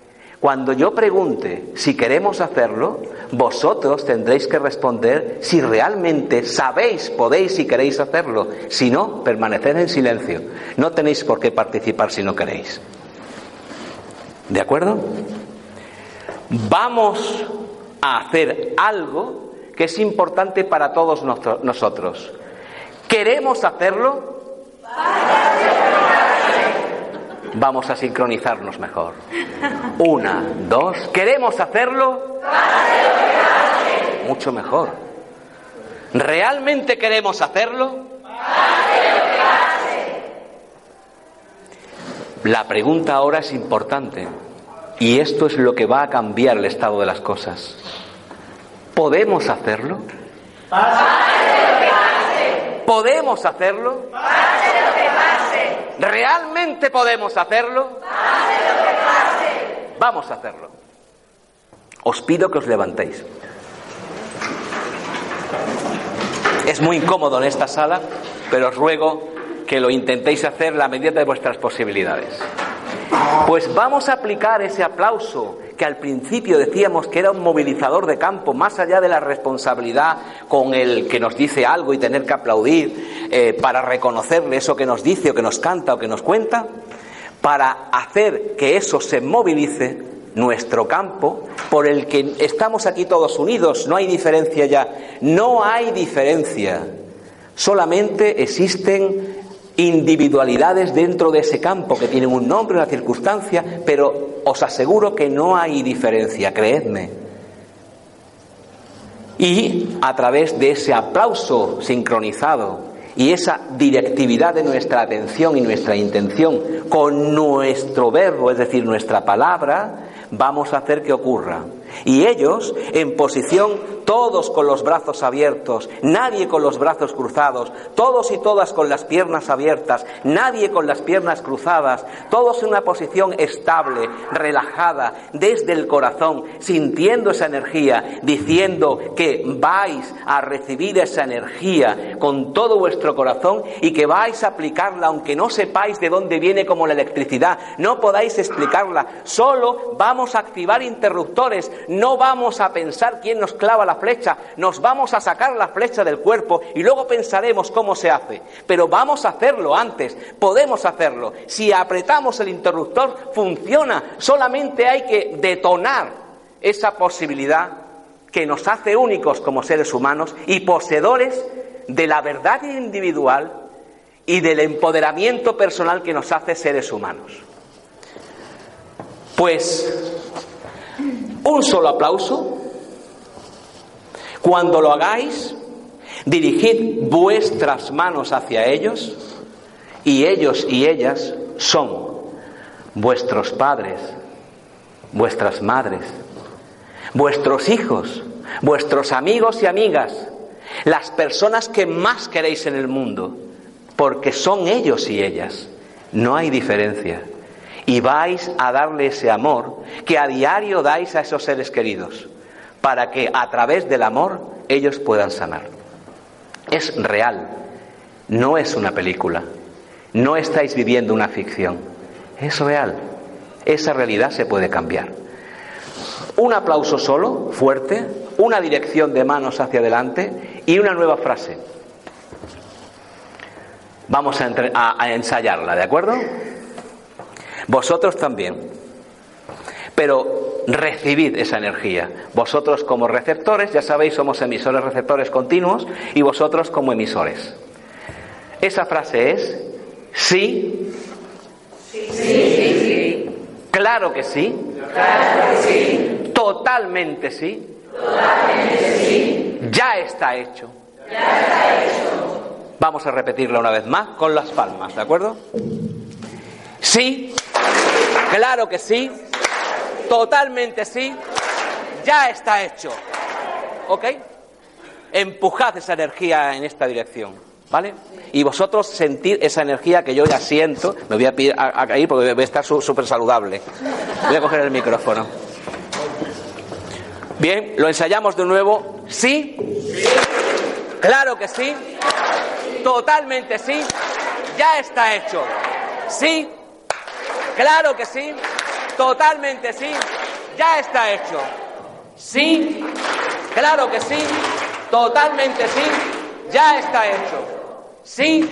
Cuando yo pregunte si queremos hacerlo, vosotros tendréis que responder si realmente sabéis, podéis y queréis hacerlo. Si no, permaneced en silencio. No tenéis por qué participar si no queréis. ¿De acuerdo? vamos a hacer algo que es importante para todos nosotros. ¿Queremos hacerlo? Vamos a sincronizarnos mejor. Una, dos. ¿Queremos hacerlo? Mucho mejor. ¿Realmente queremos hacerlo? La pregunta ahora es importante. Y esto es lo que va a cambiar el estado de las cosas. ¿Podemos hacerlo? ¿Podemos hacerlo? ¿Realmente podemos hacerlo? Vamos a hacerlo. Os pido que os levantéis. Es muy incómodo en esta sala, pero os ruego que lo intentéis hacer la medida de vuestras posibilidades. Pues vamos a aplicar ese aplauso que al principio decíamos que era un movilizador de campo, más allá de la responsabilidad con el que nos dice algo y tener que aplaudir eh, para reconocerle eso que nos dice o que nos canta o que nos cuenta, para hacer que eso se movilice nuestro campo por el que estamos aquí todos unidos, no hay diferencia ya, no hay diferencia, solamente existen individualidades dentro de ese campo que tienen un nombre, una circunstancia, pero os aseguro que no hay diferencia, creedme. Y a través de ese aplauso sincronizado y esa directividad de nuestra atención y nuestra intención con nuestro verbo, es decir, nuestra palabra, vamos a hacer que ocurra. Y ellos en posición todos con los brazos abiertos, nadie con los brazos cruzados, todos y todas con las piernas abiertas, nadie con las piernas cruzadas, todos en una posición estable, relajada, desde el corazón, sintiendo esa energía, diciendo que vais a recibir esa energía con todo vuestro corazón y que vais a aplicarla aunque no sepáis de dónde viene como la electricidad, no podáis explicarla, solo vamos a activar interruptores, no vamos a pensar quién nos clava la flecha, nos vamos a sacar la flecha del cuerpo y luego pensaremos cómo se hace. Pero vamos a hacerlo antes, podemos hacerlo. Si apretamos el interruptor, funciona. Solamente hay que detonar esa posibilidad que nos hace únicos como seres humanos y poseedores de la verdad individual y del empoderamiento personal que nos hace seres humanos. Pues un solo aplauso. Cuando lo hagáis, dirigid vuestras manos hacia ellos y ellos y ellas son vuestros padres, vuestras madres, vuestros hijos, vuestros amigos y amigas, las personas que más queréis en el mundo, porque son ellos y ellas. No hay diferencia y vais a darle ese amor que a diario dais a esos seres queridos, para que a través del amor ellos puedan sanar. es real, no es una película, no estáis viviendo una ficción, es real. Esa realidad se puede cambiar. Un aplauso solo, fuerte, una dirección de manos hacia adelante y una nueva frase. Vamos a, ensayarla, ¿de acuerdo? Vosotros también. Pero recibid esa energía. Vosotros como receptores, ya sabéis, somos emisores receptores continuos y vosotros como emisores. Esa frase es sí. Sí, sí, Claro que sí. Claro que sí. Totalmente sí. Totalmente sí. Ya está hecho. Ya está hecho. Vamos a repetirlo una vez más con las palmas, ¿de acuerdo? Sí, claro que sí, totalmente sí, ya está hecho. ¿Ok? Empujad esa energía en esta dirección, ¿vale? Y vosotros sentir esa energía que yo ya siento, me voy a, ir a, caer porque voy a estar súper saludable. Voy a coger el micrófono. Bien, lo ensayamos de nuevo. ¿Sí? Claro que sí. Totalmente sí. Ya está hecho. Sí. Claro que sí. Totalmente sí. Ya está hecho. Sí. Claro que sí. Totalmente sí. Ya está hecho. Sí.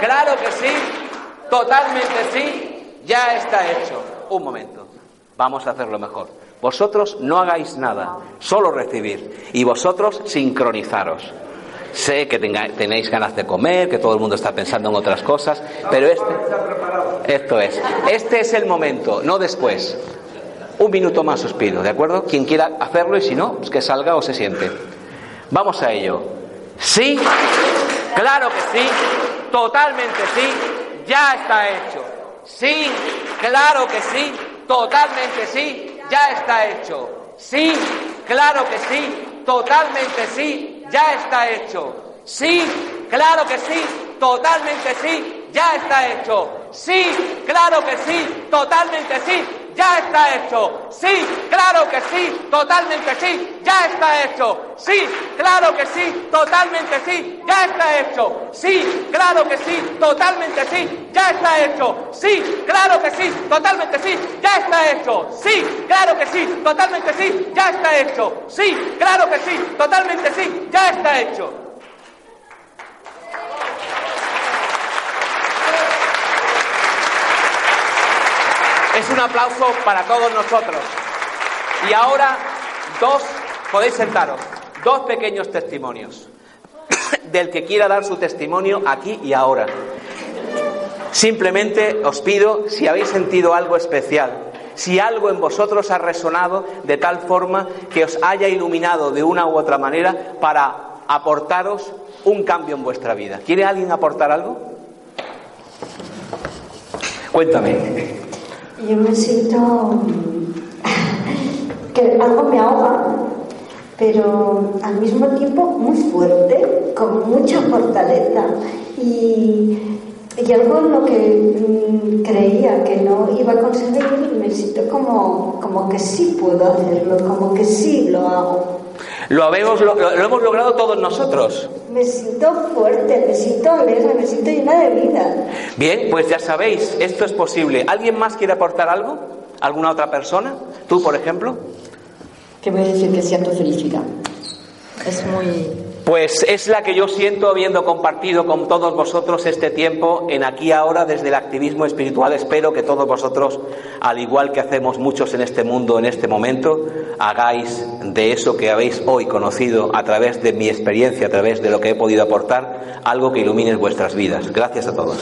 Claro que sí. Totalmente sí. Ya está hecho. Un momento. Vamos a hacerlo mejor. Vosotros no hagáis nada, solo recibir. Y vosotros sincronizaros. Sé que tenéis ganas de comer, que todo el mundo está pensando en otras cosas, pero este, esto es, este es el momento, no después. Un minuto más os pido, ¿de acuerdo? Quien quiera hacerlo y si no, pues que salga o se siente. Vamos a ello. Sí, claro que sí, totalmente sí, ya está hecho. Sí, claro que sí, totalmente sí, ya está hecho. Sí, claro que sí, totalmente sí, ya está hecho. Sí, claro que sí, totalmente sí, ya está hecho. Sí, claro que sí, totalmente sí, ya está hecho. Sí, claro que sí, totalmente sí, ya está hecho. Sí, claro que sí, totalmente sí, ya está hecho. Sí, claro que sí, totalmente sí, ya está hecho. Sí, claro que sí, totalmente sí, ya está hecho. Sí, claro que sí, totalmente sí, ya está hecho. Sí, claro que sí, totalmente sí, ya está hecho. Es un aplauso para todos nosotros. Y ahora, dos, podéis sentaros, dos pequeños testimonios *coughs* del que quiera dar su testimonio aquí y ahora. Simplemente os pido si habéis sentido algo especial, si algo en vosotros ha resonado de tal forma que os haya iluminado de una u otra manera para aportaros un cambio en vuestra vida. ¿Quiere alguien aportar algo? Cuéntame. Yo me siento *laughs* que algo me ahoga, pero al mismo tiempo muy fuerte, con mucha fortaleza. Y, y algo en lo que mm, creía que no iba a conseguir, me siento como, como que sí puedo hacerlo, como que sí lo hago. Lo, habemos, lo, hemos logrado todos nosotros. Me siento fuerte, me siento alegre, me siento llena de vida. Bien, pues ya sabéis, esto es posible. ¿Alguien más quiere aportar algo? ¿Alguna otra persona? ¿Tú, por ejemplo? Que voy a decir que siento felicidad. Es muy pues es la que yo siento habiendo compartido con todos vosotros este tiempo en aquí ahora desde el activismo espiritual. Espero que todos vosotros, al igual que hacemos muchos en este mundo en este momento, hagáis de eso que habéis hoy conocido a través de mi experiencia, a través de lo que he podido aportar, algo que ilumine vuestras vidas. Gracias a todos.